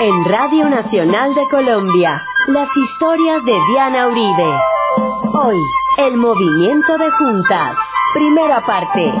En Radio Nacional de Colombia, las historias de Diana Uribe. Hoy, el movimiento de juntas. Primera parte,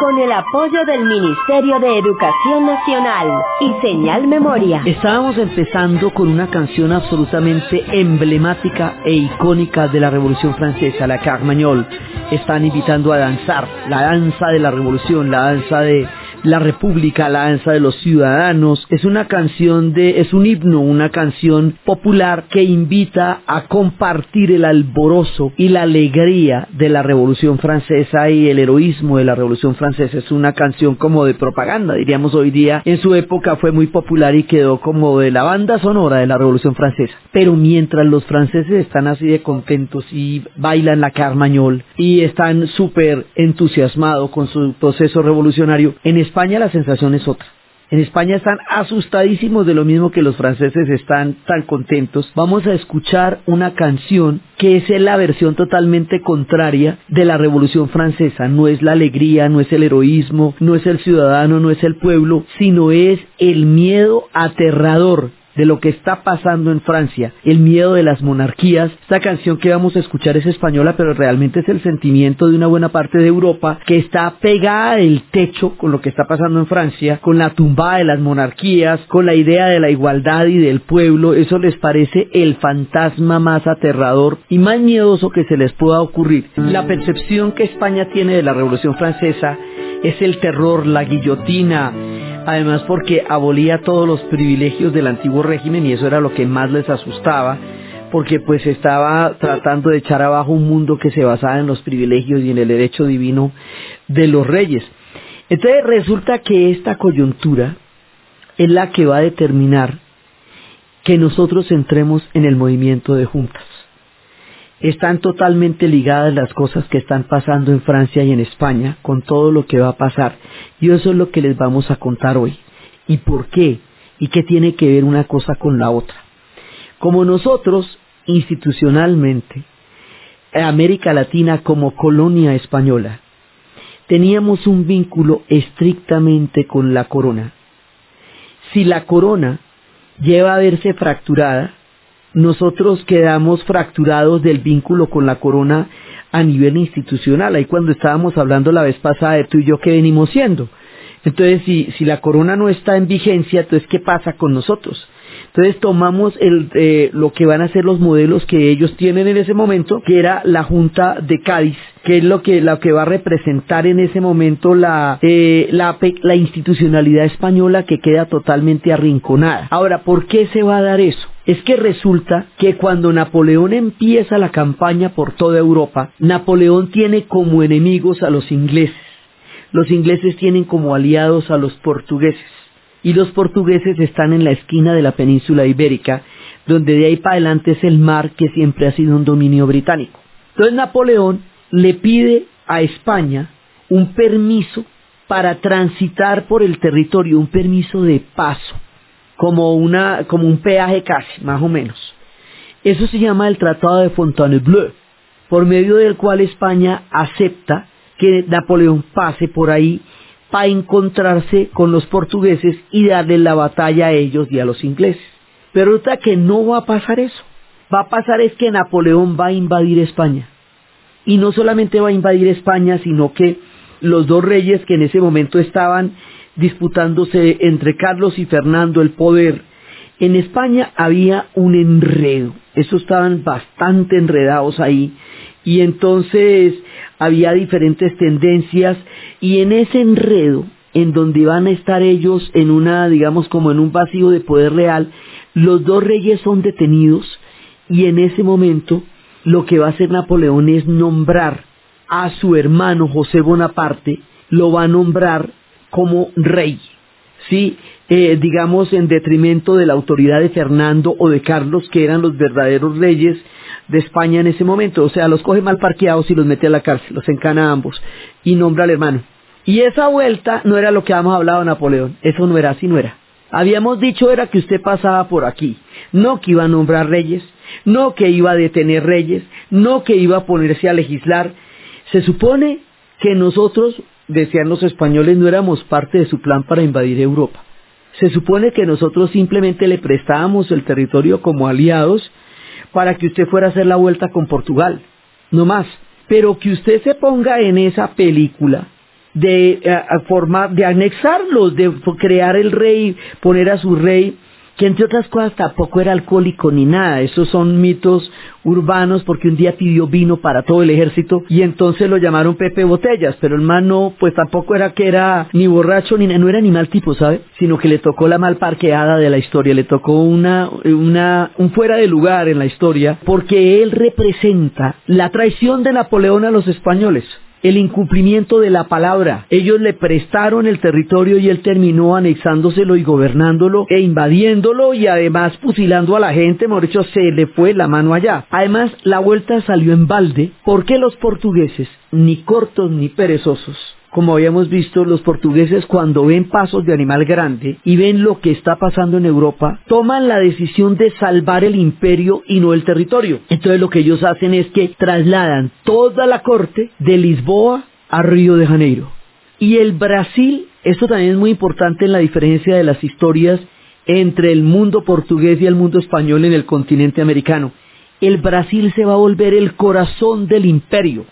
con el apoyo del Ministerio de Educación Nacional y Señal Memoria. Estábamos empezando con una canción absolutamente emblemática e icónica de la Revolución Francesa, la Carmagnol. Están invitando a danzar, la danza de la revolución, la danza de la República, la danza de los ciudadanos. Es una canción de, es un himno, una canción popular que invita a compartir el alborozo y la alegría de la Revolución Francesa y el heroísmo de la Revolución Francesa. Es una canción como de propaganda, diríamos hoy día. En su época fue muy popular y quedó como de la banda sonora de la Revolución Francesa. Pero mientras los franceses están así de contentos y bailan la carmañol y están súper entusiasmados con su proceso revolucionario, en España la sensación es otra. En España están asustadísimos de lo mismo que los franceses están tan contentos. Vamos a escuchar una canción que es la versión totalmente contraria de la Revolución Francesa. No es la alegría, no es el heroísmo, no es el ciudadano, no es el pueblo, sino es el miedo aterrador de lo que está pasando en Francia, el miedo de las monarquías. Esta canción que vamos a escuchar es española, pero realmente es el sentimiento de una buena parte de Europa que está pegada del techo con lo que está pasando en Francia, con la tumbada de las monarquías, con la idea de la igualdad y del pueblo. Eso les parece el fantasma más aterrador y más miedoso que se les pueda ocurrir. La percepción que España tiene de la Revolución Francesa es el terror, la guillotina, además porque abolía todos los privilegios del antiguo régimen y eso era lo que más les asustaba, porque pues estaba tratando de echar abajo un mundo que se basaba en los privilegios y en el derecho divino de los reyes. Entonces resulta que esta coyuntura es la que va a determinar que nosotros entremos en el movimiento de juntas. Están totalmente ligadas las cosas que están pasando en Francia y en España con todo lo que va a pasar. Y eso es lo que les vamos a contar hoy. ¿Y por qué? ¿Y qué tiene que ver una cosa con la otra? Como nosotros, institucionalmente, América Latina como colonia española, teníamos un vínculo estrictamente con la corona. Si la corona lleva a verse fracturada, nosotros quedamos fracturados del vínculo con la corona a nivel institucional. Ahí cuando estábamos hablando la vez pasada de tú y yo, ¿qué venimos siendo? Entonces, si, si la corona no está en vigencia, entonces, ¿qué pasa con nosotros? Entonces tomamos el, eh, lo que van a ser los modelos que ellos tienen en ese momento, que era la Junta de Cádiz, que es lo que, lo que va a representar en ese momento la, eh, la institucionalidad española que queda totalmente arrinconada. Ahora, ¿por qué se va a dar eso? Es que resulta que cuando Napoleón empieza la campaña por toda Europa, Napoleón tiene como enemigos a los ingleses. Los ingleses tienen como aliados a los portugueses y los portugueses están en la esquina de la península ibérica, donde de ahí para adelante es el mar que siempre ha sido un dominio británico. Entonces Napoleón le pide a España un permiso para transitar por el territorio, un permiso de paso, como, una, como un peaje casi, más o menos. Eso se llama el Tratado de Fontainebleau, por medio del cual España acepta que Napoleón pase por ahí para encontrarse con los portugueses y darle la batalla a ellos y a los ingleses. Pero resulta que no va a pasar eso. Va a pasar es que Napoleón va a invadir España. Y no solamente va a invadir España, sino que los dos reyes que en ese momento estaban disputándose entre Carlos y Fernando el poder, en España había un enredo. Esos estaban bastante enredados ahí. Y entonces había diferentes tendencias y en ese enredo en donde van a estar ellos en una, digamos, como en un vacío de poder real, los dos reyes son detenidos y en ese momento lo que va a hacer Napoleón es nombrar a su hermano José Bonaparte, lo va a nombrar como rey, ¿sí? Eh, digamos en detrimento de la autoridad de Fernando o de Carlos, que eran los verdaderos reyes de España en ese momento. O sea, los coge mal parqueados y los mete a la cárcel, los encana a ambos y nombra al hermano. Y esa vuelta no era lo que habíamos hablado Napoleón, eso no era así, no era. Habíamos dicho era que usted pasaba por aquí, no que iba a nombrar reyes, no que iba a detener reyes, no que iba a ponerse a legislar. Se supone que nosotros, decían los españoles, no éramos parte de su plan para invadir Europa. Se supone que nosotros simplemente le prestábamos el territorio como aliados para que usted fuera a hacer la vuelta con Portugal, no más. Pero que usted se ponga en esa película de eh, de anexarlos, de crear el rey, poner a su rey que entre otras cosas tampoco era alcohólico ni nada, esos son mitos urbanos porque un día pidió vino para todo el ejército y entonces lo llamaron Pepe Botellas, pero el man no, pues tampoco era que era ni borracho ni no era ni mal tipo, ¿sabe? Sino que le tocó la mal parqueada de la historia, le tocó una, una, un fuera de lugar en la historia porque él representa la traición de Napoleón a los españoles el incumplimiento de la palabra. Ellos le prestaron el territorio y él terminó anexándoselo y gobernándolo e invadiéndolo y además fusilando a la gente, mejor dicho, se le fue la mano allá. Además, la vuelta salió en balde porque los portugueses, ni cortos ni perezosos, como habíamos visto, los portugueses cuando ven pasos de animal grande y ven lo que está pasando en Europa, toman la decisión de salvar el imperio y no el territorio. Entonces lo que ellos hacen es que trasladan toda la corte de Lisboa a Río de Janeiro. Y el Brasil, esto también es muy importante en la diferencia de las historias entre el mundo portugués y el mundo español en el continente americano. El Brasil se va a volver el corazón del imperio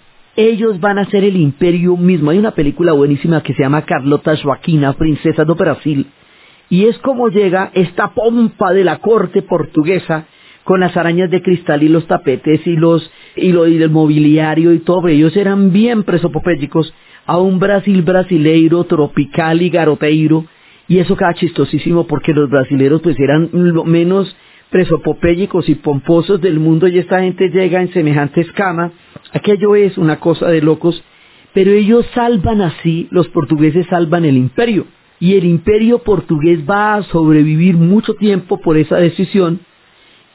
ellos van a ser el imperio mismo. Hay una película buenísima que se llama Carlota Joaquina, Princesa de Brasil, y es como llega esta pompa de la corte portuguesa con las arañas de cristal y los tapetes y los y lo y del mobiliario y todo. Ellos eran bien presopopélicos a un Brasil brasileiro, tropical y garoteiro. Y eso queda chistosísimo porque los brasileros pues eran lo menos presopopélicos y pomposos del mundo y esta gente llega en semejante escama Aquello es una cosa de locos, pero ellos salvan así, los portugueses salvan el imperio. Y el imperio portugués va a sobrevivir mucho tiempo por esa decisión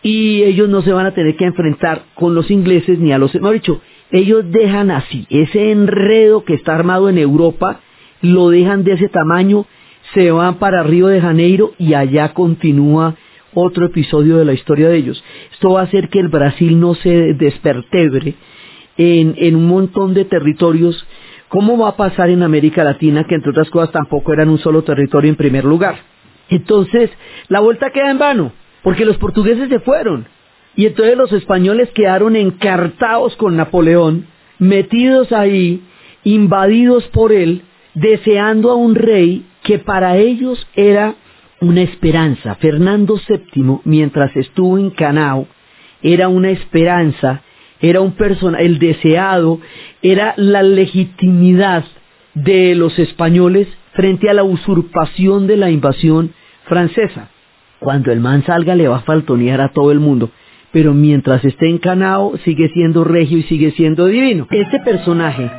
y ellos no se van a tener que enfrentar con los ingleses ni a los... Mejor dicho, ellos dejan así, ese enredo que está armado en Europa, lo dejan de ese tamaño, se van para Río de Janeiro y allá continúa otro episodio de la historia de ellos. Esto va a hacer que el Brasil no se despertebre en, un montón de territorios, ¿cómo va a pasar en América Latina, que entre otras cosas tampoco eran un solo territorio en primer lugar? Entonces, la vuelta queda en vano, porque los portugueses se fueron, y entonces los españoles quedaron encartados con Napoleón, metidos ahí, invadidos por él, deseando a un rey que para ellos era una esperanza. Fernando VII, mientras estuvo en Canao, era una esperanza era un personaje, el deseado, era la legitimidad de los españoles frente a la usurpación de la invasión francesa. Cuando el man salga le va a faltonear a todo el mundo, pero mientras esté encanado sigue siendo regio y sigue siendo divino. Este personaje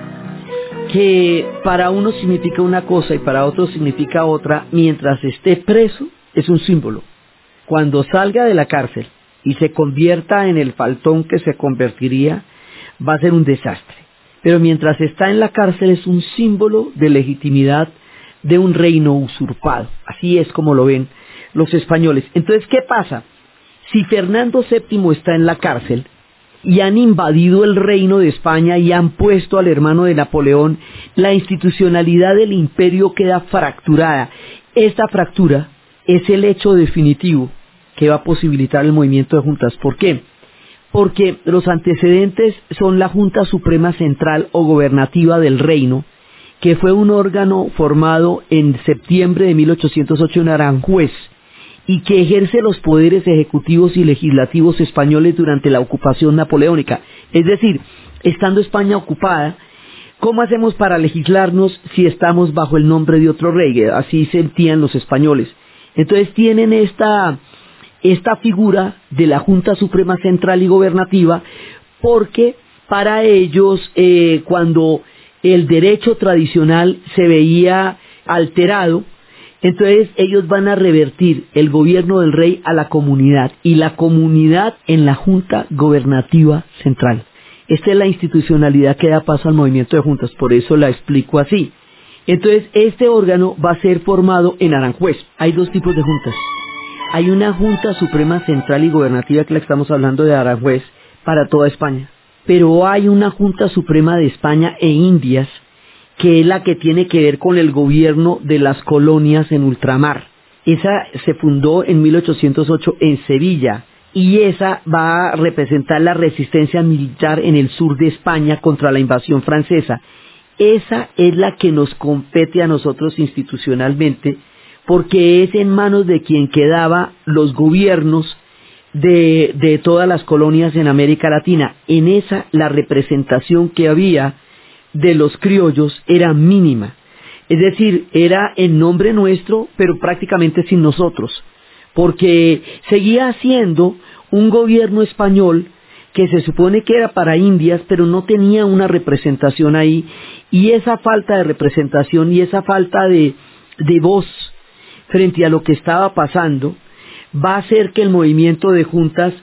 que para uno significa una cosa y para otro significa otra, mientras esté preso es un símbolo. Cuando salga de la cárcel y se convierta en el faltón que se convertiría, va a ser un desastre. Pero mientras está en la cárcel es un símbolo de legitimidad de un reino usurpado. Así es como lo ven los españoles. Entonces, ¿qué pasa? Si Fernando VII está en la cárcel y han invadido el reino de España y han puesto al hermano de Napoleón, la institucionalidad del imperio queda fracturada. Esta fractura es el hecho definitivo que va a posibilitar el movimiento de juntas. ¿Por qué? Porque los antecedentes son la Junta Suprema Central o Gobernativa del Reino, que fue un órgano formado en septiembre de 1808 en Aranjuez y que ejerce los poderes ejecutivos y legislativos españoles durante la ocupación napoleónica. Es decir, estando España ocupada, ¿cómo hacemos para legislarnos si estamos bajo el nombre de otro rey? Así sentían los españoles. Entonces tienen esta esta figura de la Junta Suprema Central y Gobernativa porque para ellos eh, cuando el derecho tradicional se veía alterado, entonces ellos van a revertir el gobierno del rey a la comunidad y la comunidad en la Junta Gobernativa Central. Esta es la institucionalidad que da paso al movimiento de juntas, por eso la explico así. Entonces, este órgano va a ser formado en Aranjuez. Hay dos tipos de juntas hay una Junta Suprema Central y Gobernativa que la estamos hablando de Aranjuez para toda España. Pero hay una Junta Suprema de España e Indias que es la que tiene que ver con el gobierno de las colonias en ultramar. Esa se fundó en 1808 en Sevilla y esa va a representar la resistencia militar en el sur de España contra la invasión francesa. Esa es la que nos compete a nosotros institucionalmente porque es en manos de quien quedaba los gobiernos de, de, todas las colonias en América Latina. En esa la representación que había de los criollos era mínima. Es decir, era en nombre nuestro, pero prácticamente sin nosotros, porque seguía siendo un gobierno español que se supone que era para Indias, pero no tenía una representación ahí, y esa falta de representación y esa falta de, de voz frente a lo que estaba pasando va a hacer que el movimiento de juntas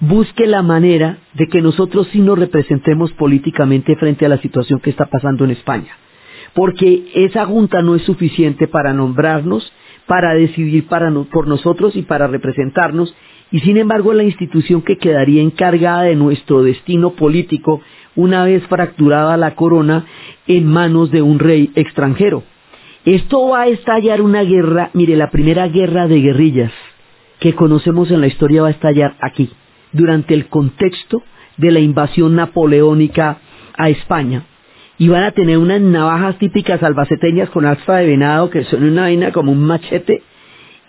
busque la manera de que nosotros sí nos representemos políticamente frente a la situación que está pasando en España. Porque esa junta no es suficiente para nombrarnos, para decidir por nosotros y para representarnos, y sin embargo la institución que quedaría encargada de nuestro destino político una vez fracturada la corona en manos de un rey extranjero. Esto va a estallar una guerra, mire, la primera guerra de guerrillas que conocemos en la historia va a estallar aquí durante el contexto de la invasión napoleónica a España. Y van a tener unas navajas típicas albaceteñas con alfa de venado que son una vaina como un machete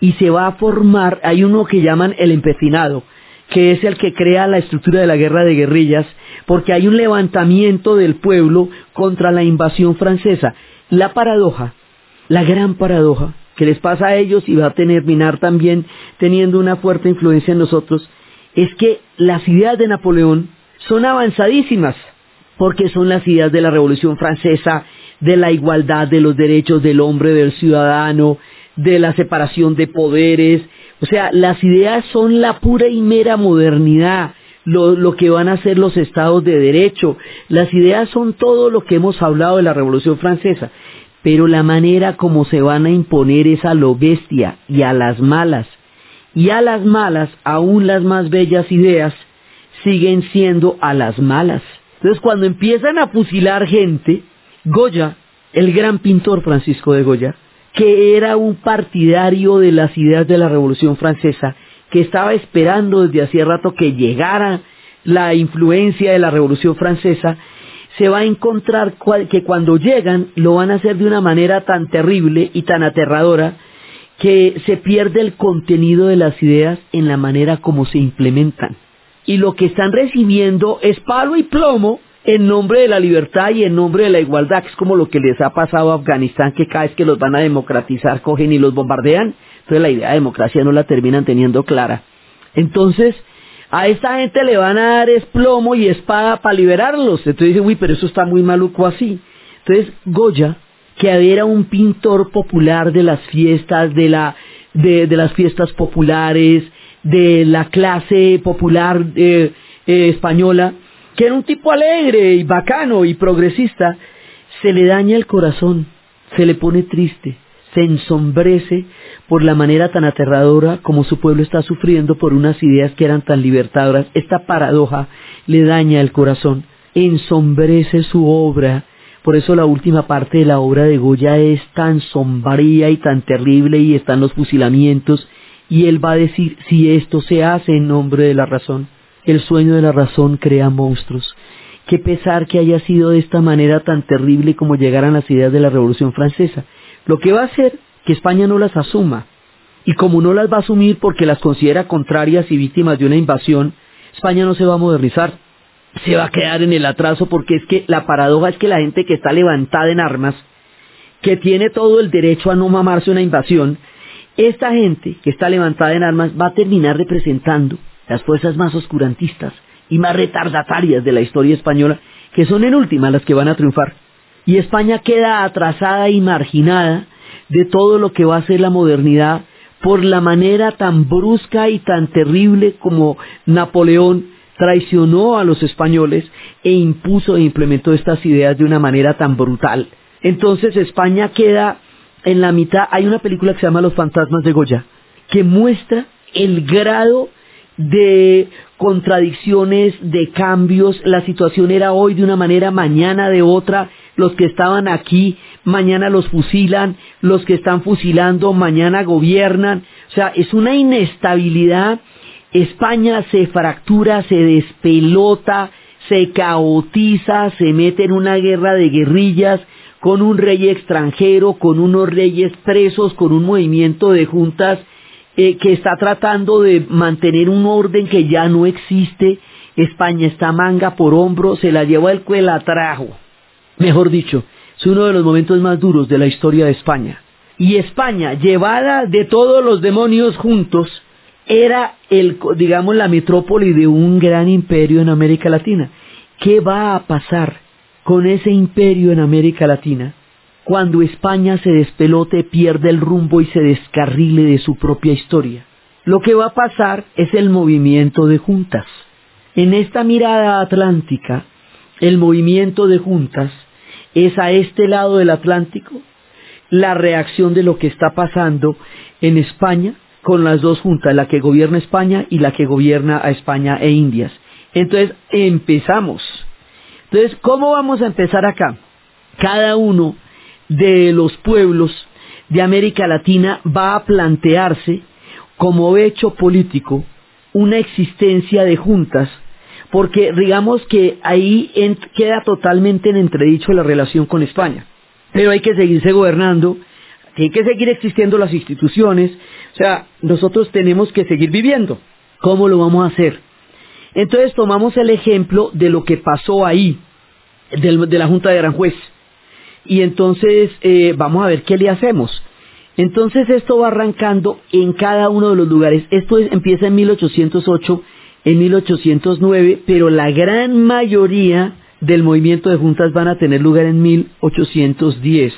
y se va a formar, hay uno que llaman el empecinado, que es el que crea la estructura de la guerra de guerrillas, porque hay un levantamiento del pueblo contra la invasión francesa. La paradoja, la gran paradoja que les pasa a ellos y va a terminar también teniendo una fuerte influencia en nosotros, es que las ideas de Napoleón son avanzadísimas, porque son las ideas de la Revolución Francesa, de la igualdad de los derechos del hombre, del ciudadano, de la separación de poderes. O sea, las ideas son la pura y mera modernidad, lo, que van a ser los estados de derecho. Las ideas son todo lo que hemos hablado de la Revolución Francesa. Pero la manera como se van a imponer es a lo bestia y a las malas y a las malas, aún las más bellas ideas, siguen siendo a las malas. Entonces cuando empiezan a fusilar gente, Goya, el gran pintor Francisco de Goya, que era un partidario de las ideas de la Revolución Francesa, que estaba esperando desde hacía rato que llegara la influencia de la Revolución Francesa, se va a encontrar que cuando llegan lo van a hacer de una manera tan terrible y tan aterradora que se pierde el contenido de las ideas en la manera como se implementan. Y lo que están recibiendo es palo y plomo en nombre de la libertad y en nombre de la igualdad, que es como lo que les ha pasado a Afganistán, que cada vez que los van a democratizar cogen y los bombardean. Entonces la idea de democracia no la terminan teniendo clara. Entonces, a esta gente le van a dar es plomo y espada para liberarlos. Entonces dice, uy, pero eso está muy maluco así. Entonces, Goya que era un pintor popular de las fiestas, de, la, de, las fiestas populares, de la clase popular eh, eh, española, que era un tipo alegre y bacano y progresista, se le daña el corazón, se le pone triste, se ensombrece por la manera tan aterradora como su pueblo está sufriendo por unas ideas que eran tan libertadoras. Esta paradoja le daña el corazón, ensombrece su obra, por eso la última parte de la obra de Goya es tan sombría y tan terrible y están los fusilamientos y él va a decir si esto se hace en nombre de la razón. El sueño de la razón crea monstruos. Qué pesar que haya sido de esta manera tan terrible como llegaran las ideas de la Revolución Francesa. Lo que va a hacer que España no las asuma. Y como no las va a asumir porque las considera contrarias y víctimas de una invasión, España no se va a modernizar se va a quedar en el atraso porque es que la paradoja es que la gente que está levantada en armas, que tiene todo el derecho a no mamarse una invasión, esta gente que está levantada en armas va a terminar representando las fuerzas más oscurantistas y más retardatarias de la historia española, que son en última las que van a triunfar. Y España queda atrasada y marginada de todo lo que va a ser la modernidad por la manera tan brusca y tan terrible como Napoleón traicionó a los españoles e impuso e implementó estas ideas de una manera tan brutal. Entonces España queda en la mitad, hay una película que se llama Los fantasmas de Goya, que muestra el grado de contradicciones, de cambios, la situación era hoy de una manera, mañana de otra, los que estaban aquí, mañana los fusilan, los que están fusilando, mañana gobiernan, o sea, es una inestabilidad, España se fractura, se despelota, se caotiza, se mete en una guerra de guerrillas, con un rey extranjero, con unos reyes presos, con un movimiento de juntas eh, que está tratando de mantener un orden que ya no existe. España está manga por hombro, se la llevó el cuela trajo. Mejor dicho, es uno de los momentos más duros de la historia de España. Y España, llevada de todos los demonios juntos, era el, digamos, la metrópoli de un gran imperio en América Latina. ¿Qué va a pasar con ese imperio en América Latina? Cuando España se despelote, pierde el rumbo y se descarrile de su propia historia. Lo que va a pasar es el movimiento de juntas. En esta mirada atlántica, el movimiento de juntas es a este lado del Atlántico la reacción de lo que está pasando en España con las dos juntas, la que gobierna España y la que gobierna a España e Indias. Entonces, empezamos. Entonces, ¿cómo vamos a empezar acá? Cada uno de los pueblos de América Latina va a plantearse como hecho político una existencia de juntas, porque digamos que ahí queda totalmente en entredicho la relación con España. Pero hay que seguirse gobernando, hay que seguir existiendo las instituciones, o sea, nosotros tenemos que seguir viviendo. ¿Cómo lo vamos a hacer? Entonces tomamos el ejemplo de lo que pasó ahí, de la Junta de Aranjuez y entonces eh, vamos a ver qué le hacemos. Entonces esto va arrancando en cada uno de los lugares. Esto empieza en 1808, en 1809, pero la gran mayoría del movimiento de juntas van a tener lugar en 1810.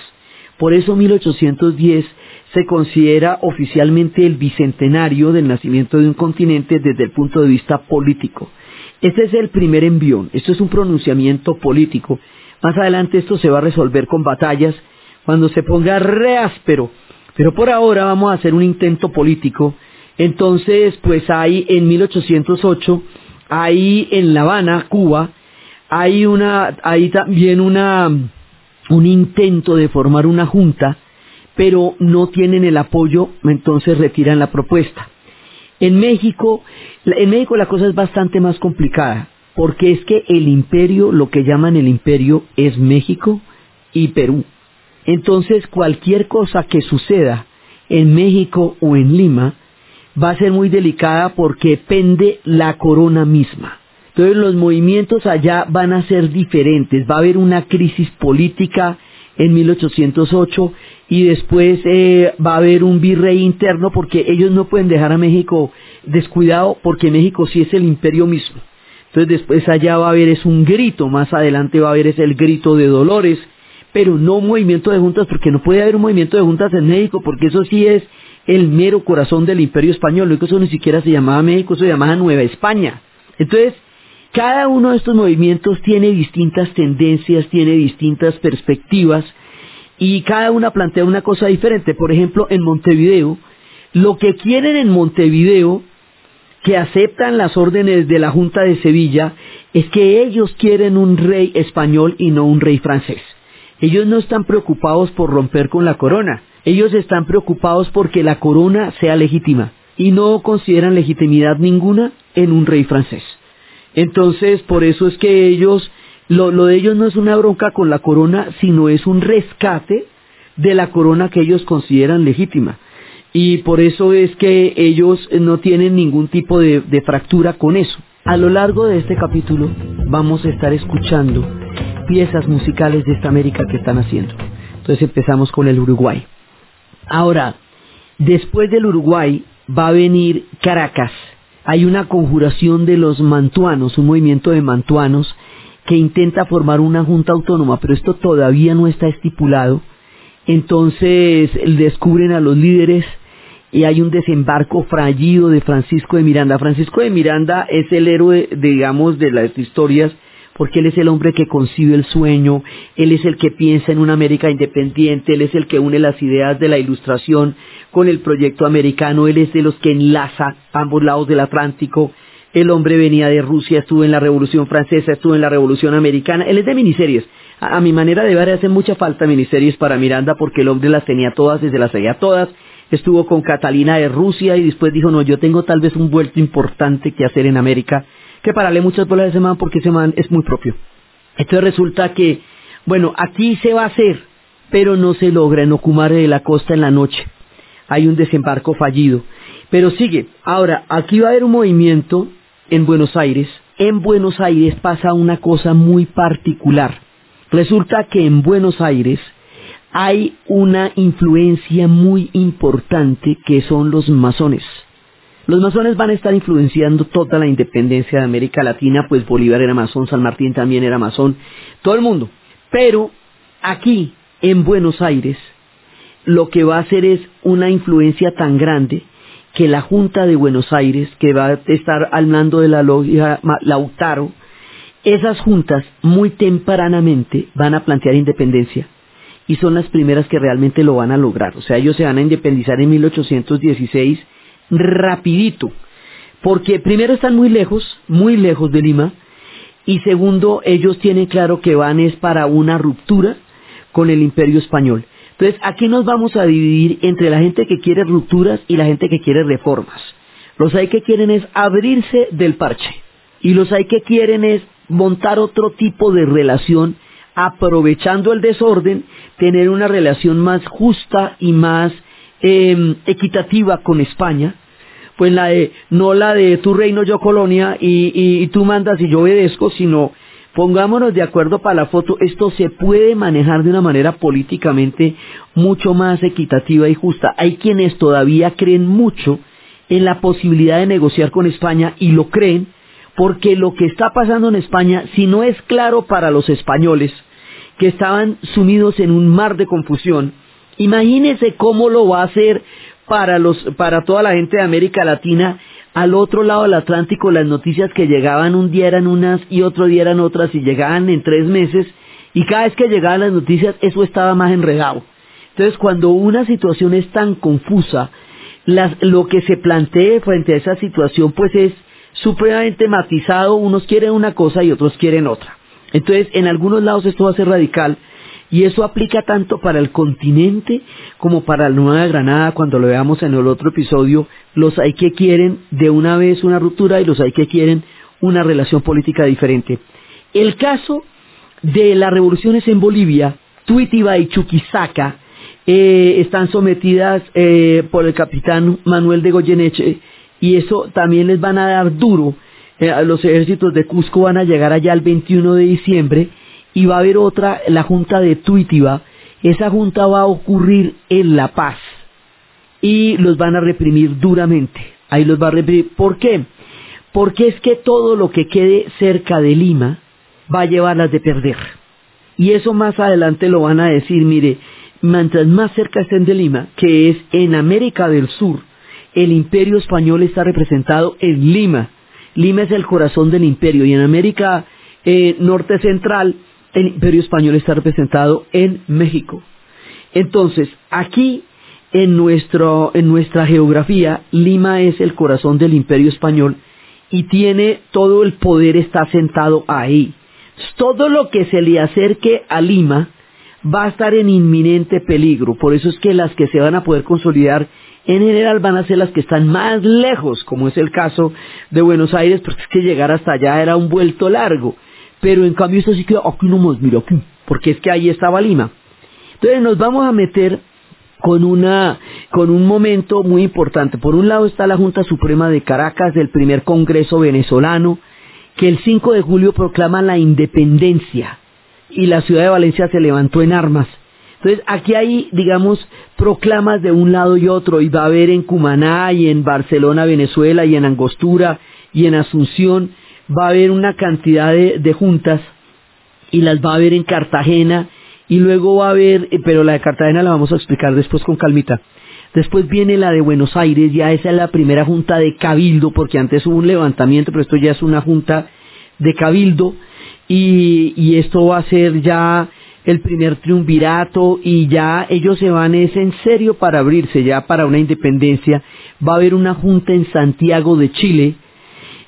Por eso 1810 se considera oficialmente el bicentenario del nacimiento de un continente desde el punto de vista político. Este es el primer envión, esto es un pronunciamiento político más adelante esto se va a resolver con batallas cuando se ponga re áspero. Pero por ahora vamos a hacer un intento político. Entonces, pues hay en 1808, hay en La Habana, Cuba, hay una, hay también una, un intento de formar una junta, pero no tienen el apoyo, entonces retiran la propuesta. En México, en México la cosa es bastante más complicada porque es que el imperio, lo que llaman el imperio, es México y Perú. Entonces cualquier cosa que suceda en México o en Lima va a ser muy delicada porque pende la corona misma. Entonces los movimientos allá van a ser diferentes, va a haber una crisis política en 1808 y después eh, va a haber un virrey interno porque ellos no pueden dejar a México descuidado porque México sí es el imperio mismo. Entonces después allá va a haber es un grito, más adelante va a haber es el grito de dolores, pero no un movimiento de juntas, porque no puede haber un movimiento de juntas en México, porque eso sí es el mero corazón del imperio español, eso ni siquiera se llamaba México, eso se llamaba Nueva España. Entonces, cada uno de estos movimientos tiene distintas tendencias, tiene distintas perspectivas, y cada una plantea una cosa diferente. Por ejemplo, en Montevideo, lo que quieren en Montevideo que aceptan las órdenes de la Junta de Sevilla es que ellos quieren un rey español y no un rey francés. Ellos no están preocupados por romper con la corona, ellos están preocupados porque la corona sea legítima y no consideran legitimidad ninguna en un rey francés. Entonces, por eso es que ellos, lo, lo de ellos no es una bronca con la corona, sino es un rescate de la corona que ellos consideran legítima y por eso es que ellos no tienen ningún tipo de, fractura con eso. A lo largo de este capítulo vamos a estar escuchando piezas musicales de esta América que están haciendo. Entonces empezamos con el Uruguay. Ahora, después del Uruguay va a venir Caracas. Hay una conjuración de los mantuanos, un movimiento de mantuanos que intenta formar una junta autónoma, pero esto todavía no está estipulado. Entonces descubren a los líderes y hay un desembarco fallido de Francisco de Miranda. Francisco de Miranda es el héroe, digamos, de las historias, porque él es el hombre que concibe el sueño, él es el que piensa en una América independiente, él es el que une las ideas de la ilustración con el proyecto americano, él es de los que enlaza ambos lados del Atlántico, el hombre venía de Rusia, estuvo en la Revolución Francesa, estuvo en la Revolución Americana, él es de miniseries. A, mi manera de ver hace mucha falta miniseries para Miranda porque el hombre las tenía todas, desde las seguía todas, estuvo con Catalina de Rusia y después dijo, no, yo tengo tal vez un vuelto importante que hacer en América que pararle muchas bolas a ese man porque ese man es muy propio. Entonces resulta que, bueno, aquí se va a hacer, pero no se logra en Ocumare de la Costa en la noche. Hay un desembarco fallido. Pero sigue. Ahora, aquí va a haber un movimiento en Buenos Aires. En Buenos Aires pasa una cosa muy particular. Resulta que en Buenos Aires hay una influencia muy importante que son los masones. Los masones van a estar influenciando toda la independencia de América Latina, pues Bolívar era masón, San Martín también era masón, todo el mundo. Pero aquí, en Buenos Aires, lo que va a hacer es una influencia tan grande que la Junta de Buenos Aires, que va a estar al mando de la logia Lautaro, esas juntas muy tempranamente van a plantear independencia y son las primeras que realmente lo van a lograr. O sea, ellos se van a independizar en 1816 rapidito, porque primero están muy lejos, muy lejos de Lima, y segundo, ellos tienen claro que van es para una ruptura con el imperio español. Entonces, aquí nos vamos a dividir entre la gente que quiere rupturas y la gente que quiere reformas. Los hay que quieren es abrirse del parche y los hay que quieren es montar otro tipo de relación aprovechando el desorden, tener una relación más justa y más Em, equitativa con España, pues la de, no la de tu reino, yo colonia, y, y, tú mandas y yo obedezco, sino pongámonos de acuerdo para la foto, esto se puede manejar de una manera políticamente mucho más equitativa y justa. Hay quienes todavía creen mucho en la posibilidad de negociar con España y lo creen porque lo que está pasando en España, si no es claro para los españoles, que estaban sumidos en un mar de confusión, Imagínese cómo lo va a hacer para, los, para toda la gente de América Latina. Al otro lado del Atlántico las noticias que llegaban un día eran unas y otro día eran otras y llegaban en tres meses y cada vez que llegaban las noticias eso estaba más enredado. Entonces cuando una situación es tan confusa, lo que se plantee frente a esa situación pues es supremamente matizado, unos quieren una cosa y otros quieren otra. Entonces en algunos lados esto va a ser radical, y eso aplica tanto para el continente como para la Nueva Granada, cuando lo veamos en el otro episodio, los hay que quieren de una vez una ruptura y los hay que quieren una relación política diferente. El caso de las revoluciones en Bolivia, Tuitiba y Chuquisaca, eh, están sometidas eh, por el capitán Manuel de Goyeneche y eso también les van a dar duro. Eh, los ejércitos de Cusco van a llegar allá el 21 de diciembre y va a haber otra, la junta de Tuitiva, esa junta va a ocurrir en La Paz y los van a reprimir duramente. Ahí los va a reprimir. ¿Por qué? Porque es que todo lo que quede cerca de Lima va a llevarlas de perder. Y eso más adelante lo van a decir, mire, mientras más cerca estén de Lima, que es en América del Sur, el imperio español está representado en Lima. Lima es el corazón del imperio y en América eh, Norte Central el imperio español está representado en México. Entonces, aquí en, nuestro, en nuestra geografía, Lima es el corazón del imperio español y tiene todo el poder está sentado ahí. Todo lo que se le acerque a Lima va a estar en inminente peligro. Por eso es que las que se van a poder consolidar en general van a ser las que están más lejos, como es el caso de Buenos Aires, porque es que llegar hasta allá era un vuelto largo. Pero en cambio esto sí que aquí no más, mira aquí, porque es que ahí estaba Lima. Entonces nos vamos a meter con una con un momento muy importante. Por un lado está la Junta Suprema de Caracas del primer Congreso venezolano que el 5 de julio proclama la independencia y la ciudad de Valencia se levantó en armas. Entonces aquí hay, digamos, proclamas de un lado y otro, y va a haber en Cumaná y en Barcelona, Venezuela, y en Angostura y en Asunción, va a haber una cantidad de, juntas y las va a haber en Cartagena y luego va a haber, eh, pero la de Cartagena la vamos a explicar después con calmita. Después viene la de Buenos Aires, ya esa es la primera junta de Cabildo, porque antes hubo un levantamiento, pero esto ya es una junta de Cabildo. Y, esto va a ser ya el primer triunvirato y ya ellos se van es en serio para abrirse ya para una independencia. Va a haber una junta en Santiago de Chile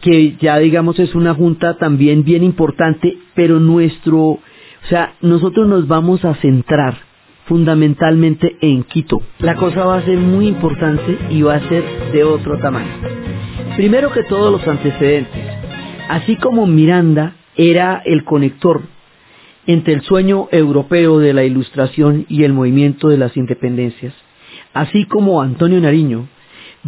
que ya digamos es una junta también bien importante, pero nuestro, o sea, nosotros nos vamos a centrar fundamentalmente en Quito. La cosa va a ser muy importante y va a ser de otro tamaño. Primero que todos los antecedentes. Así como Miranda era el conector entre el sueño europeo de la ilustración y el movimiento de las independencias, así como Antonio Nariño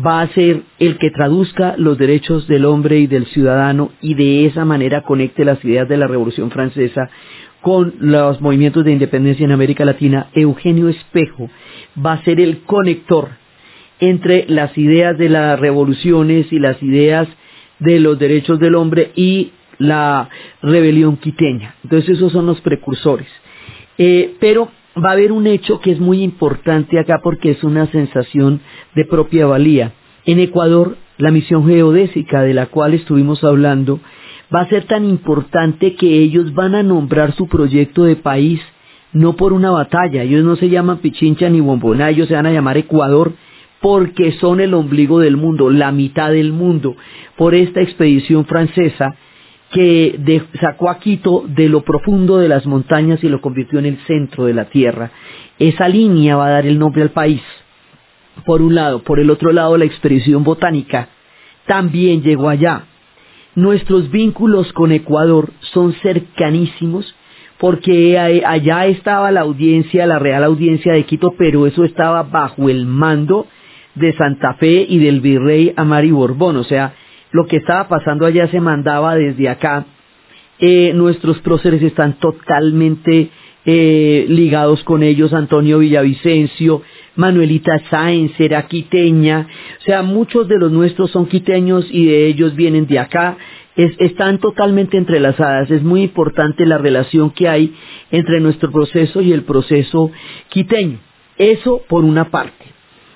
va a ser el que traduzca los derechos del hombre y del ciudadano y de esa manera conecte las ideas de la Revolución Francesa con los movimientos de independencia en América Latina, Eugenio Espejo va a ser el conector entre las ideas de las revoluciones y las ideas de los derechos del hombre y la rebelión quiteña. Entonces esos son los precursores. Eh, pero va a haber un hecho que es muy importante acá porque es una sensación de propia valía. En Ecuador, la misión geodésica de la cual estuvimos hablando va a ser tan importante que ellos van a nombrar su proyecto de país no por una batalla, ellos no se llaman Pichincha ni Bomboná, ellos se van a llamar Ecuador porque son el ombligo del mundo, la mitad del mundo, por esta expedición francesa que sacó a Quito de lo profundo de las montañas y lo convirtió en el centro de la tierra. Esa línea va a dar el nombre al país. Por un lado, por el otro lado, la expedición botánica también llegó allá. Nuestros vínculos con Ecuador son cercanísimos porque allá estaba la audiencia, la Real Audiencia de Quito, pero eso estaba bajo el mando de Santa Fe y del virrey Amari Borbón, o sea, lo que estaba pasando allá se mandaba desde acá. Eh, nuestros próceres están totalmente eh, ligados con ellos, Antonio Villavicencio, Manuelita Sáenz era quiteña, o sea, muchos de los nuestros son quiteños y de ellos vienen de acá, están totalmente entrelazadas, es muy importante la relación que hay entre nuestro proceso y el proceso quiteño. Eso por una parte.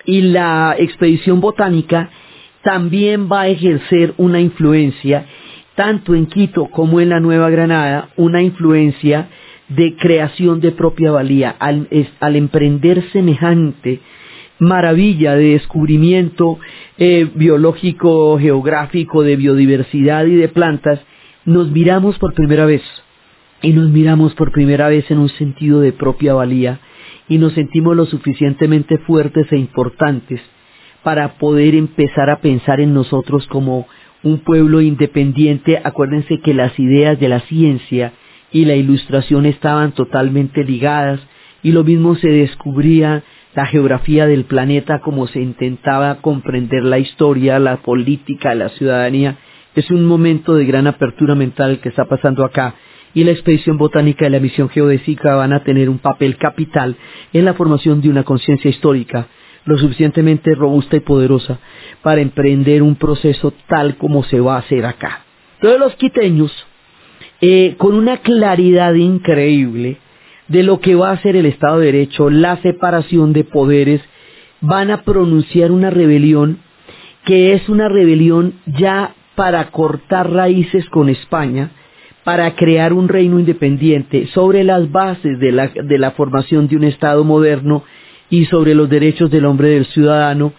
Y la expedición botánica también va a ejercer una influencia, tanto en Quito como en la Nueva Granada, una influencia de creación de propia valía. Al, emprender semejante maravilla de descubrimiento eh, biológico, geográfico, de biodiversidad y de plantas, nos miramos por primera vez. Y nos miramos por primera vez en un sentido de propia valía y nos sentimos lo suficientemente fuertes e importantes para poder empezar a pensar en nosotros como un pueblo independiente. Acuérdense que las ideas de la ciencia y la ilustración estaban totalmente ligadas y lo mismo se descubría la geografía del planeta como se intentaba comprender la historia, la política, la ciudadanía. Es un momento de gran apertura mental que está pasando acá y la expedición botánica y la misión geodésica van a tener un papel capital en la formación de una conciencia histórica lo suficientemente robusta y poderosa para emprender un proceso tal como se va a hacer acá. Todos los quiteños, eh, con una claridad increíble de lo que va a ser el Estado de Derecho, la separación de poderes, van a pronunciar una rebelión que es una rebelión ya para cortar raíces con España, para crear un reino independiente sobre las bases de la, de la formación de un Estado moderno y sobre los derechos del hombre del ciudadano.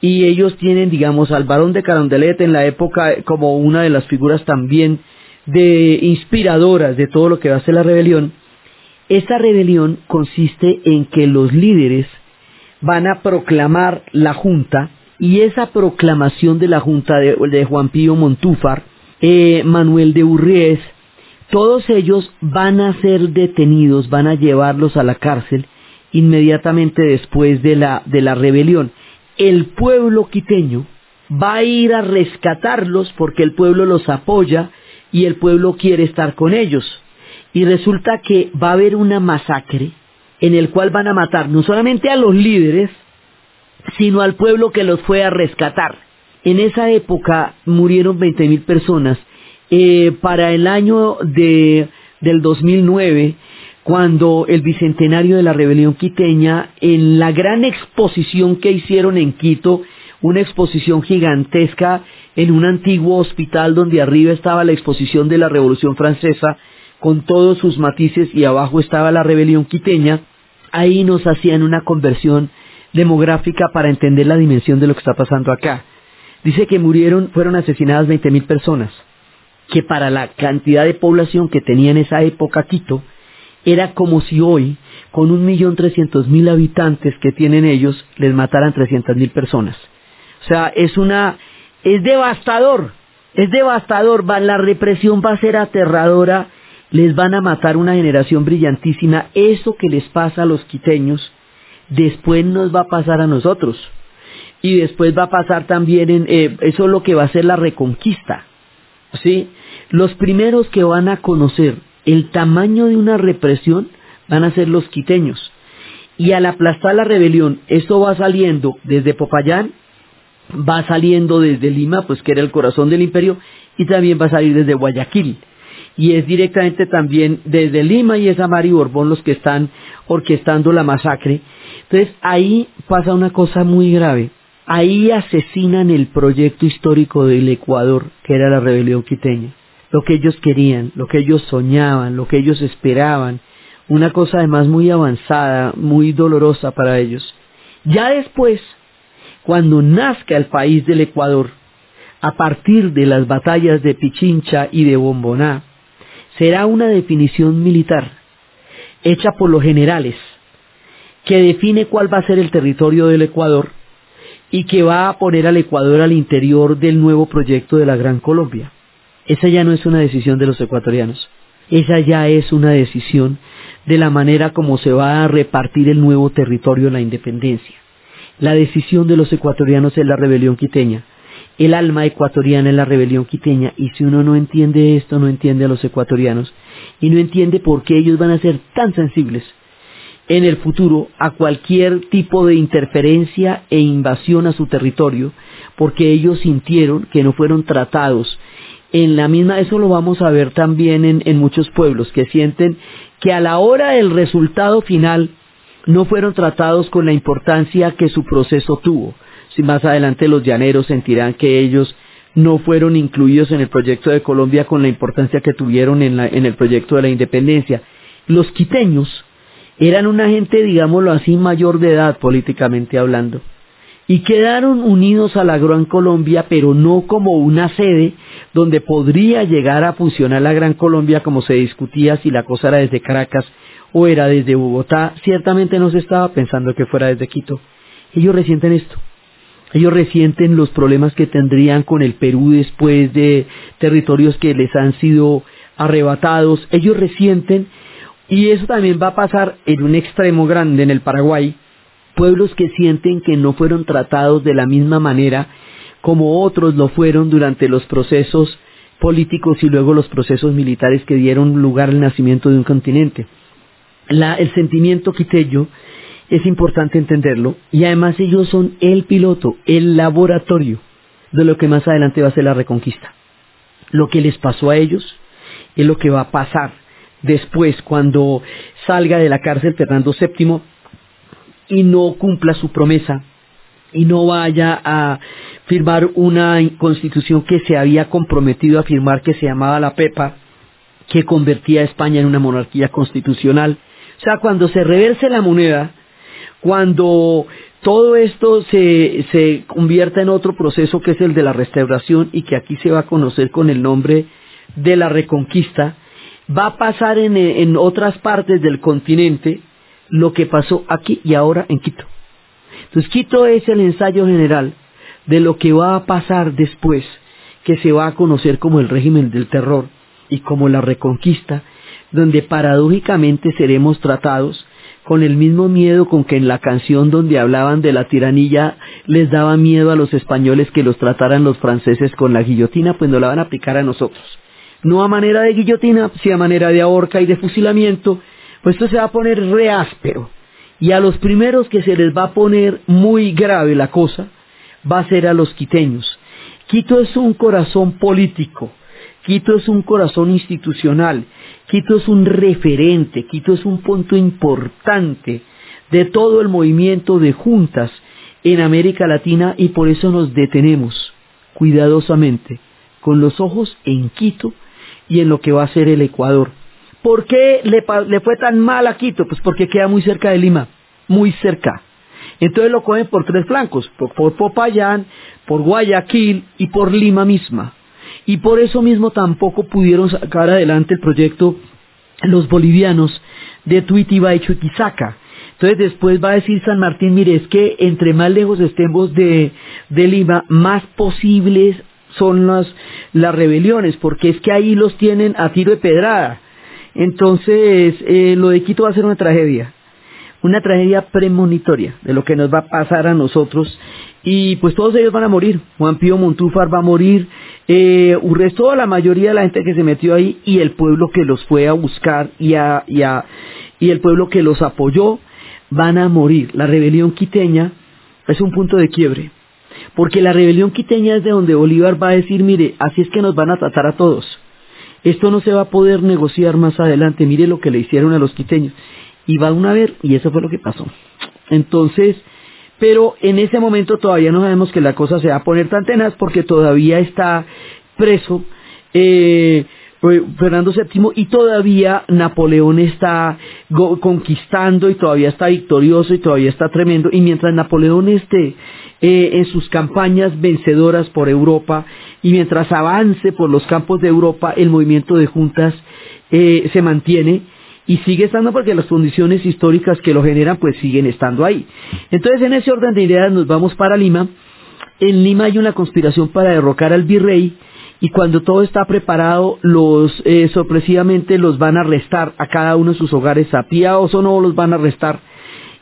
Y ellos tienen digamos al varón de Carondelet en la época como una de las figuras también de inspiradoras de todo lo que va a ser la rebelión. Esta rebelión consiste en que los líderes van a proclamar la junta y esa proclamación de la junta de, Juan Pío Montúfar eh, Manuel de Urriés todos ellos van a ser detenidos van a llevarlos a la cárcel inmediatamente después de la, de la rebelión. El pueblo quiteño va a ir a rescatarlos porque el pueblo los apoya y el pueblo quiere estar con ellos. Y resulta que va a haber una masacre en el cual van a matar no solamente a los líderes, sino al pueblo que los fue a rescatar. En esa época murieron 20.000 personas. Eh, para el año de, del 2009 cuando el bicentenario de la rebelión quiteña, en la gran exposición que hicieron en Quito, una exposición gigantesca en un antiguo hospital donde arriba estaba la exposición de la Revolución Francesa, con todos sus matices y abajo estaba la rebelión quiteña, ahí nos hacían una conversión demográfica para entender la dimensión de lo que está pasando acá. Dice que murieron, fueron asesinadas 20.000 personas, que para la cantidad de población que tenía en esa época Quito, era como si hoy, con un millón trescientos mil habitantes que tienen ellos, les mataran trescientas mil personas. O sea, es una, es devastador, es devastador, va, la represión va a ser aterradora, les van a matar una generación brillantísima, eso que les pasa a los quiteños, después nos va a pasar a nosotros. Y después va a pasar también en, eh, eso es lo que va a ser la reconquista. ¿Sí? Los primeros que van a conocer el tamaño de una represión van a ser los quiteños. Y al aplastar la rebelión, esto va saliendo desde Popayán, va saliendo desde Lima, pues que era el corazón del imperio, y también va a salir desde Guayaquil. Y es directamente también desde Lima y es Amari Borbón los que están orquestando la masacre. Entonces ahí pasa una cosa muy grave. Ahí asesinan el proyecto histórico del Ecuador, que era la rebelión quiteña. Lo que ellos querían, lo que ellos soñaban, lo que ellos esperaban, una cosa además muy avanzada, muy dolorosa para ellos. Ya después, cuando nazca el país del Ecuador, a partir de las batallas de Pichincha y de Bomboná, será una definición militar hecha por los generales que define cuál va a ser el territorio del Ecuador y que va a poner al Ecuador al interior del nuevo proyecto de la Gran Colombia. Esa ya no es una decisión de los ecuatorianos, esa ya es una decisión de la manera como se va a repartir el nuevo territorio de la independencia. La decisión de los ecuatorianos es la rebelión quiteña. El alma ecuatoriana es la rebelión quiteña y si uno no entiende esto, no entiende a los ecuatorianos y no entiende por qué ellos van a ser tan sensibles en el futuro a cualquier tipo de interferencia e invasión a su territorio, porque ellos sintieron que no fueron tratados en la misma, eso lo vamos a ver también en, muchos pueblos, que sienten que a la hora del resultado final no fueron tratados con la importancia que su proceso tuvo. Si más adelante los llaneros sentirán que ellos no fueron incluidos en el proyecto de Colombia con la importancia que tuvieron en, en el proyecto de la independencia. Los quiteños eran una gente, digámoslo así, mayor de edad políticamente hablando y quedaron unidos a la Gran Colombia, pero no como una sede donde podría llegar a funcionar la Gran Colombia como se discutía si la cosa era desde Caracas o era desde Bogotá. Ciertamente no se estaba pensando que fuera desde Quito. Ellos resienten esto. Ellos resienten los problemas que tendrían con el Perú después de territorios que les han sido arrebatados. Ellos resienten y eso también va a pasar en un extremo grande en el Paraguay, pueblos que sienten que no fueron tratados de la misma manera como otros lo fueron durante los procesos políticos y luego los procesos militares que dieron lugar al nacimiento de un continente. el sentimiento quiteño es importante entenderlo y además ellos son el piloto, el laboratorio de lo que más adelante va a ser la reconquista. Lo que les pasó a ellos es lo que va a pasar después cuando salga de la cárcel Fernando VII y no cumpla su promesa y no vaya a firmar una constitución que se había comprometido a firmar que se llamaba la PEPA, que convertía a España en una monarquía constitucional. O sea, cuando se reverse la moneda, cuando todo esto se, se convierta en otro proceso que es el de la restauración y que aquí se va a conocer con el nombre de la reconquista, va a pasar en, en otras partes del continente lo que pasó aquí y ahora en Quito. Entonces Quito es el ensayo general de lo que va a pasar después, que se va a conocer como el régimen del terror y como la reconquista, donde paradójicamente seremos tratados con el mismo miedo con que en la canción donde hablaban de la tiranía les daba miedo a los españoles que los trataran los franceses con la guillotina, pues no la van a aplicar a nosotros. No a manera de guillotina, sino a manera de ahorca y de fusilamiento, pues esto se va a poner re áspero. Y a los primeros que se les va a poner muy grave la cosa, va a ser a los quiteños. Quito es un corazón político, Quito es un corazón institucional, Quito es un referente, Quito es un punto importante de todo el movimiento de juntas en América Latina y por eso nos detenemos cuidadosamente, con los ojos en Quito y en lo que va a ser el Ecuador ¿Por qué le, fue tan mal a Quito? Pues porque queda muy cerca de Lima, muy cerca. Entonces lo cogen por tres flancos, por, Popayán, por Guayaquil y por Lima misma. Y por eso mismo tampoco pudieron sacar adelante el proyecto los bolivianos de Tuitiba y Chuquisaca. Entonces después va a decir San Martín, mire, es que entre más lejos estemos de, de Lima, más posibles son las, las rebeliones, porque es que ahí los tienen a tiro de pedrada. Entonces, eh, lo de Quito va a ser una tragedia, una tragedia premonitoria de lo que nos va a pasar a nosotros. Y pues todos ellos van a morir. Juan Pío Montúfar va a morir, eh, toda la mayoría de la gente que se metió ahí y el pueblo que los fue a buscar y, y, a, y el pueblo que los apoyó van a morir. La rebelión quiteña es un punto de quiebre. Porque la rebelión quiteña es de donde Bolívar va a decir, mire, así es que nos van a tratar a todos. Esto no se va a poder negociar más adelante. Mire lo que le hicieron a los quiteños. Y va a ver, y eso fue lo que pasó. Entonces, pero en ese momento todavía no sabemos que la cosa se va a poner tan tenaz porque todavía está preso eh, Fernando VII y todavía Napoleón está conquistando y todavía está victorioso y todavía está tremendo y mientras Napoleón esté eh, en sus campañas vencedoras por Europa y mientras avance por los campos de Europa el movimiento de juntas eh, se mantiene y sigue estando porque las condiciones históricas que lo generan pues siguen estando ahí. Entonces en ese orden de ideas nos vamos para Lima. En Lima hay una conspiración para derrocar al virrey y cuando todo está preparado, los eh, sorpresivamente los van a arrestar a cada uno de sus hogares, a o no los van a arrestar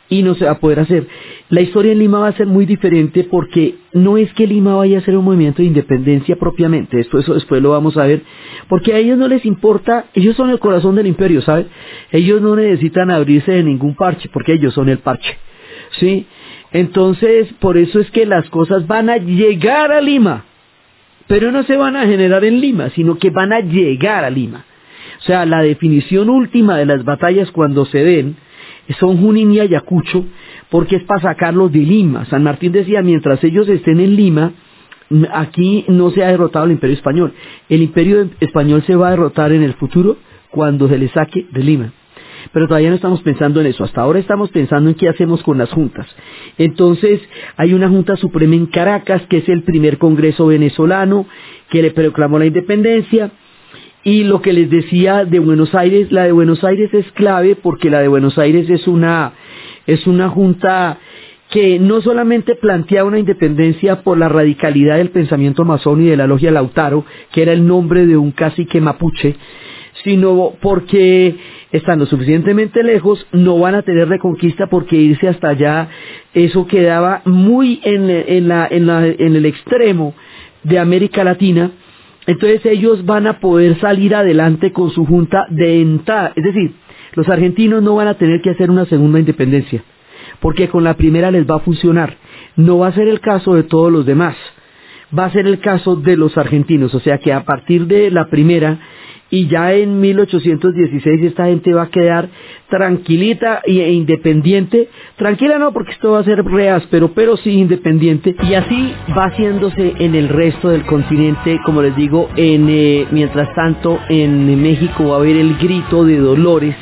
y no se va a poder hacer. La historia en Lima va a ser muy diferente porque no es que Lima vaya a ser un movimiento de independencia propiamente, esto eso después lo vamos a ver, porque a ellos no les importa, ellos son el corazón del imperio, ¿sabes? Ellos no necesitan abrirse de ningún parche, porque ellos son el parche, ¿sí? Entonces, por eso es que las cosas van a llegar a Lima, pero no se van a generar en Lima, sino que van a llegar a Lima. O sea, la definición última de las batallas cuando se den son Junín y Ayacucho, porque es para sacarlos de Lima. San Martín decía, mientras ellos estén en Lima, aquí no se ha derrotado el imperio español. El imperio español se va a derrotar en el futuro cuando se le saque de Lima pero todavía no estamos pensando en eso. Hasta ahora estamos pensando en qué hacemos con las juntas. Entonces, hay una Junta Suprema en Caracas, que es el primer Congreso venezolano, que le proclamó la independencia. Y lo que les decía de Buenos Aires, la de Buenos Aires es clave porque la de Buenos Aires es una, es una junta que no solamente plantea una independencia por la radicalidad del pensamiento masón y de la logia Lautaro, que era el nombre de un cacique mapuche, sino porque estando suficientemente lejos, no van a tener reconquista porque irse hasta allá, eso quedaba muy en, el extremo de América Latina, entonces ellos van a poder salir adelante con su junta de entrada, es decir, los argentinos no van a tener que hacer una segunda independencia, porque con la primera les va a funcionar, no va a ser el caso de todos los demás, va a ser el caso de los argentinos, o sea que a partir de la primera y ya en 1816 esta gente va a quedar tranquilita e independiente. Tranquila no, porque esto va a ser reáspero, pero sí independiente. Y así va haciéndose en el resto del continente, como les digo, eh, mientras tanto en México va a haber el grito de Dolores,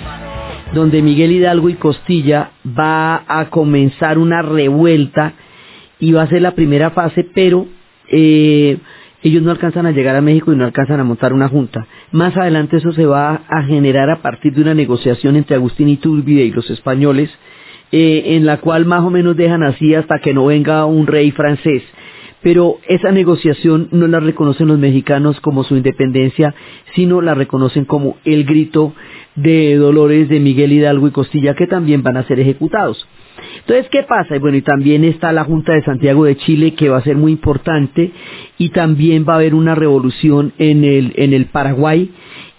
donde Miguel Hidalgo y Costilla va a comenzar una revuelta y va a ser la primera fase, pero... Eh, ellos no alcanzan a llegar a México y no alcanzan a montar una junta. Más adelante eso se va a generar a partir de una negociación entre Agustín Iturbide y los españoles, eh, en la cual más o menos dejan así hasta que no venga un rey francés. Pero esa negociación no la reconocen los mexicanos como su independencia, sino la reconocen como el grito de Dolores de Miguel Hidalgo y Costilla que también van a ser ejecutados. Entonces, ¿qué pasa? Y bueno, y también está la Junta de Santiago de Chile que va a ser muy importante y también va a haber una revolución en el, en el Paraguay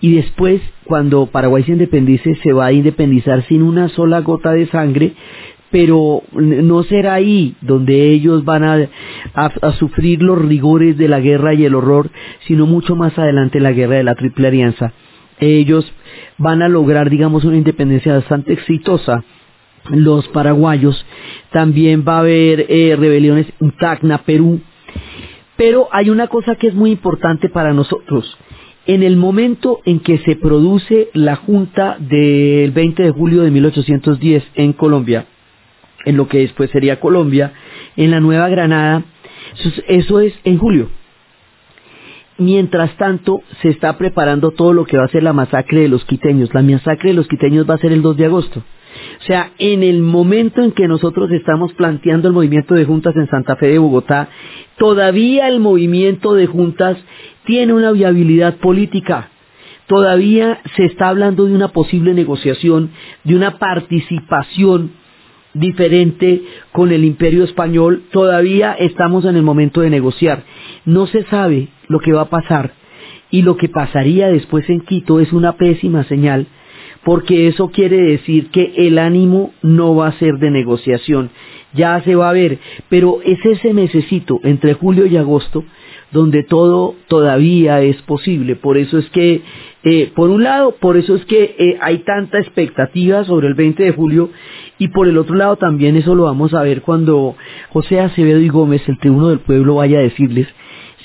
y después, cuando Paraguay se independice, se va a independizar sin una sola gota de sangre, pero no será ahí donde ellos van a, a, sufrir los rigores de la guerra y el horror, sino mucho más adelante la guerra de la Triple Alianza. Ellos van a lograr, digamos, una independencia bastante exitosa los paraguayos, también va a haber eh, rebeliones en Tacna, Perú, pero hay una cosa que es muy importante para nosotros, en el momento en que se produce la Junta del 20 de julio de 1810 en Colombia, en lo que después sería Colombia, en la Nueva Granada, eso es en julio. Mientras tanto, se está preparando todo lo que va a ser la masacre de los quiteños. La masacre de los quiteños va a ser el 2 de agosto. O sea, en el momento en que nosotros estamos planteando el movimiento de juntas en Santa Fe de Bogotá, todavía el movimiento de juntas tiene una viabilidad política. Todavía se está hablando de una posible negociación, de una participación diferente con el imperio español. Todavía estamos en el momento de negociar. No se sabe lo que va a pasar y lo que pasaría después en Quito es una pésima señal porque eso quiere decir que el ánimo no va a ser de negociación, ya se va a ver, pero es ese necesito entre julio y agosto donde todo todavía es posible. Por eso es que, eh, por un lado, por eso es que eh, hay tanta expectativa sobre el 20 de julio y por el otro lado también eso lo vamos a ver cuando José Acevedo y Gómez, el tribuno del pueblo, vaya a decirles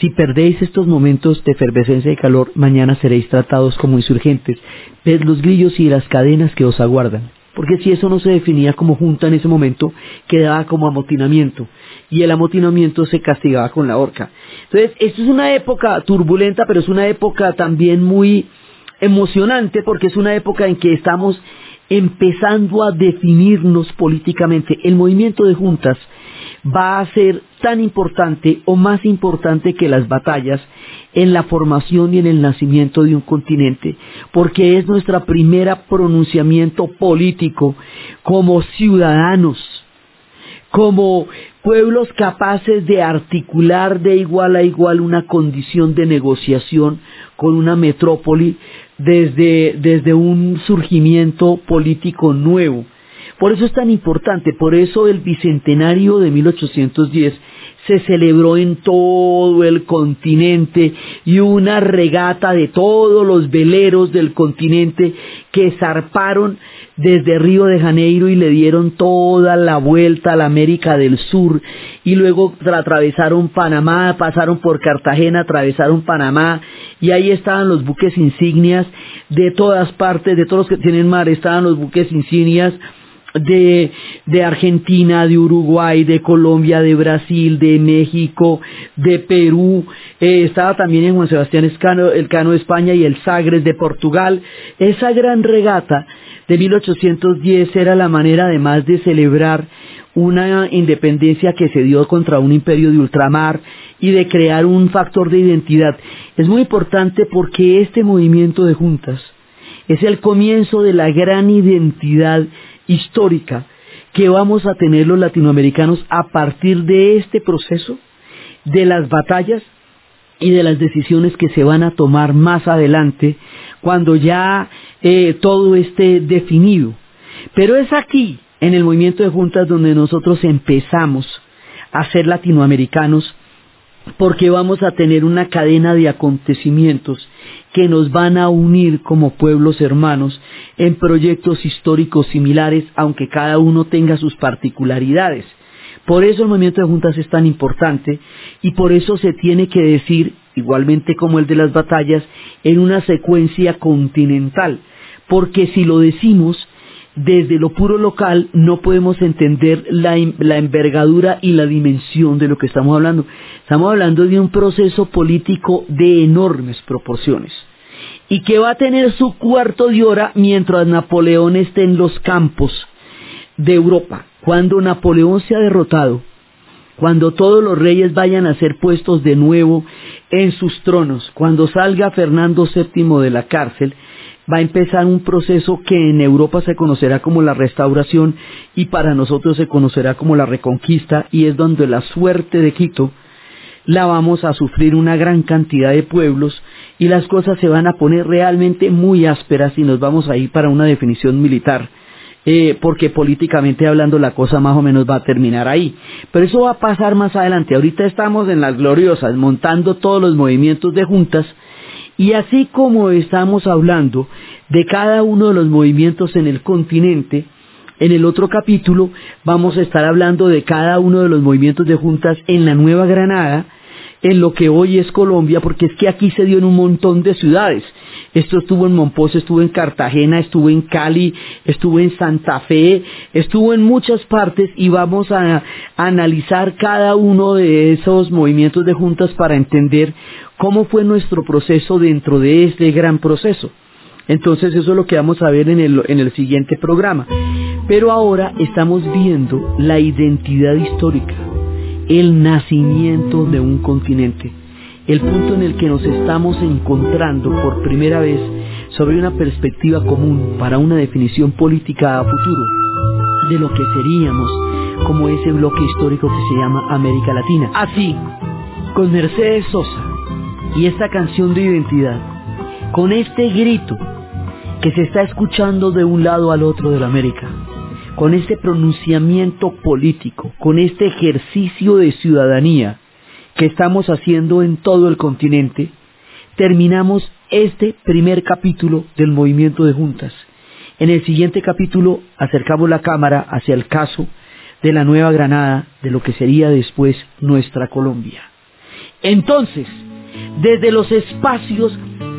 si perdéis estos momentos de efervescencia y calor, mañana seréis tratados como insurgentes. Ved los grillos y las cadenas que os aguardan. Porque si eso no se definía como junta en ese momento, quedaba como amotinamiento. Y el amotinamiento se castigaba con la horca. Entonces, esto es una época turbulenta, pero es una época también muy emocionante, porque es una época en que estamos empezando a definirnos políticamente. El movimiento de juntas va a ser tan importante o más importante que las batallas en la formación y en el nacimiento de un continente, porque es nuestro primer pronunciamiento político como ciudadanos, como pueblos capaces de articular de igual a igual una condición de negociación con una metrópoli desde, desde un surgimiento político nuevo por eso es tan importante, por eso el bicentenario de 1810 se celebró en todo el continente y una regata de todos los veleros del continente que zarparon desde Río de Janeiro y le dieron toda la vuelta a la América del Sur. Y luego atravesaron Panamá, pasaron por Cartagena, atravesaron Panamá y ahí estaban los buques insignias de todas partes, de todos los que tienen mar, estaban los buques insignias de, Argentina, de Uruguay, de Colombia, de Brasil, de México, de Perú, eh, estaba también en Juan Sebastián Escano, el Cano de España y el Sagres de Portugal. Esa gran regata de 1810 era la manera además de celebrar una independencia que se dio contra un imperio de ultramar y de crear un factor de identidad. Es muy importante porque este movimiento de juntas es el comienzo de la gran identidad histórica que vamos a tener los latinoamericanos a partir de este proceso, de las batallas y de las decisiones que se van a tomar más adelante cuando ya eh, todo esté definido. Pero es aquí, en el movimiento de juntas, donde nosotros empezamos a ser latinoamericanos porque vamos a tener una cadena de acontecimientos que nos van a unir como pueblos hermanos en proyectos históricos similares, aunque cada uno tenga sus particularidades. Por eso el movimiento de juntas es tan importante y por eso se tiene que decir, igualmente como el de las batallas, en una secuencia continental, porque si lo decimos, desde lo puro local no podemos entender la, envergadura y la dimensión de lo que estamos hablando. Estamos hablando de un proceso político de enormes proporciones y que va a tener su cuarto de hora mientras Napoleón esté en los campos de Europa. Cuando Napoleón sea derrotado, cuando todos los reyes vayan a ser puestos de nuevo en sus tronos, cuando salga Fernando VII de la cárcel, va a empezar un proceso que en Europa se conocerá como la restauración y para nosotros se conocerá como la reconquista y es donde la suerte de Quito la vamos a sufrir una gran cantidad de pueblos y las cosas se van a poner realmente muy ásperas y nos vamos a ir para una definición militar. Eh, porque políticamente hablando la cosa más o menos va a terminar ahí. Pero eso va a pasar más adelante. Ahorita estamos en las gloriosas, montando todos los movimientos de juntas y así como estamos hablando de cada uno de los movimientos en el continente, en el otro capítulo vamos a estar hablando de cada uno de los movimientos de juntas en la Nueva Granada, en lo que hoy es Colombia, porque es que aquí se dio en un montón de ciudades. Esto estuvo en Monpós, estuvo en Cartagena, estuvo en Cali, estuvo en Santa Fe, estuvo en muchas partes y vamos a, analizar cada uno de esos movimientos de juntas para entender cómo fue nuestro proceso dentro de este gran proceso. Entonces eso es lo que vamos a ver en el, en el siguiente programa. Pero ahora estamos viendo la identidad histórica, el nacimiento de un continente el punto en el que nos estamos encontrando por primera vez sobre una perspectiva común para una definición política a futuro de lo que seríamos como ese bloque histórico que se llama América Latina. Así, con Mercedes Sosa y esta canción de identidad, con este grito que se está escuchando de un lado al otro de la América, con este pronunciamiento político, con este ejercicio de ciudadanía, que estamos haciendo en todo el continente, terminamos este primer capítulo del movimiento de juntas. En el siguiente capítulo acercamos la cámara hacia el caso de la Nueva Granada, de lo que sería después nuestra Colombia. Entonces, desde los espacios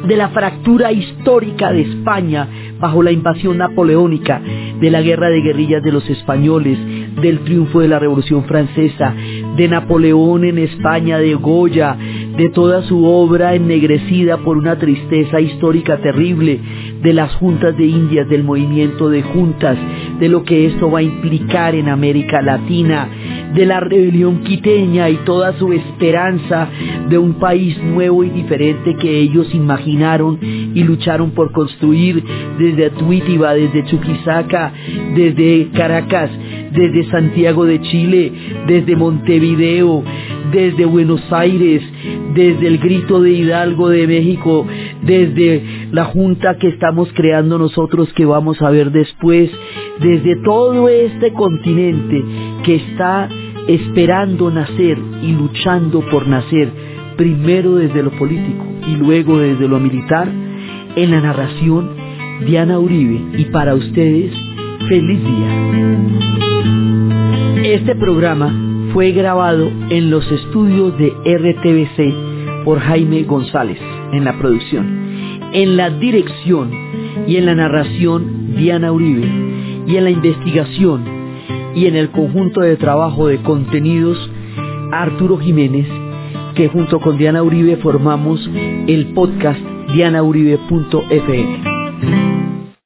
de la fractura histórica de España bajo la invasión napoleónica, de la guerra de guerrillas de los españoles, del triunfo de la Revolución Francesa, de Napoleón en España, de Goya, de toda su obra ennegrecida por una tristeza histórica terrible, de las juntas de Indias, del movimiento de juntas, de lo que esto va a implicar en América Latina, de la rebelión quiteña y toda su esperanza de un país nuevo y diferente que ellos imaginaron y lucharon por construir desde Atuítiba, desde Chuquisaca, desde Caracas, desde Santiago de Chile, desde Montevideo, desde Buenos Aires, desde el grito de Hidalgo de México, desde la junta que estamos creando nosotros que vamos a ver después, desde todo este continente que está esperando nacer y luchando por nacer, primero desde lo político y luego desde lo militar, en la narración Diana Uribe y para ustedes, feliz día. Este programa fue grabado en los estudios de RTBC por Jaime González en la producción, en la dirección y en la narración Diana Uribe y en la investigación y en el conjunto de trabajo de contenidos Arturo Jiménez que junto con Diana Uribe formamos el podcast dianauribe.fm.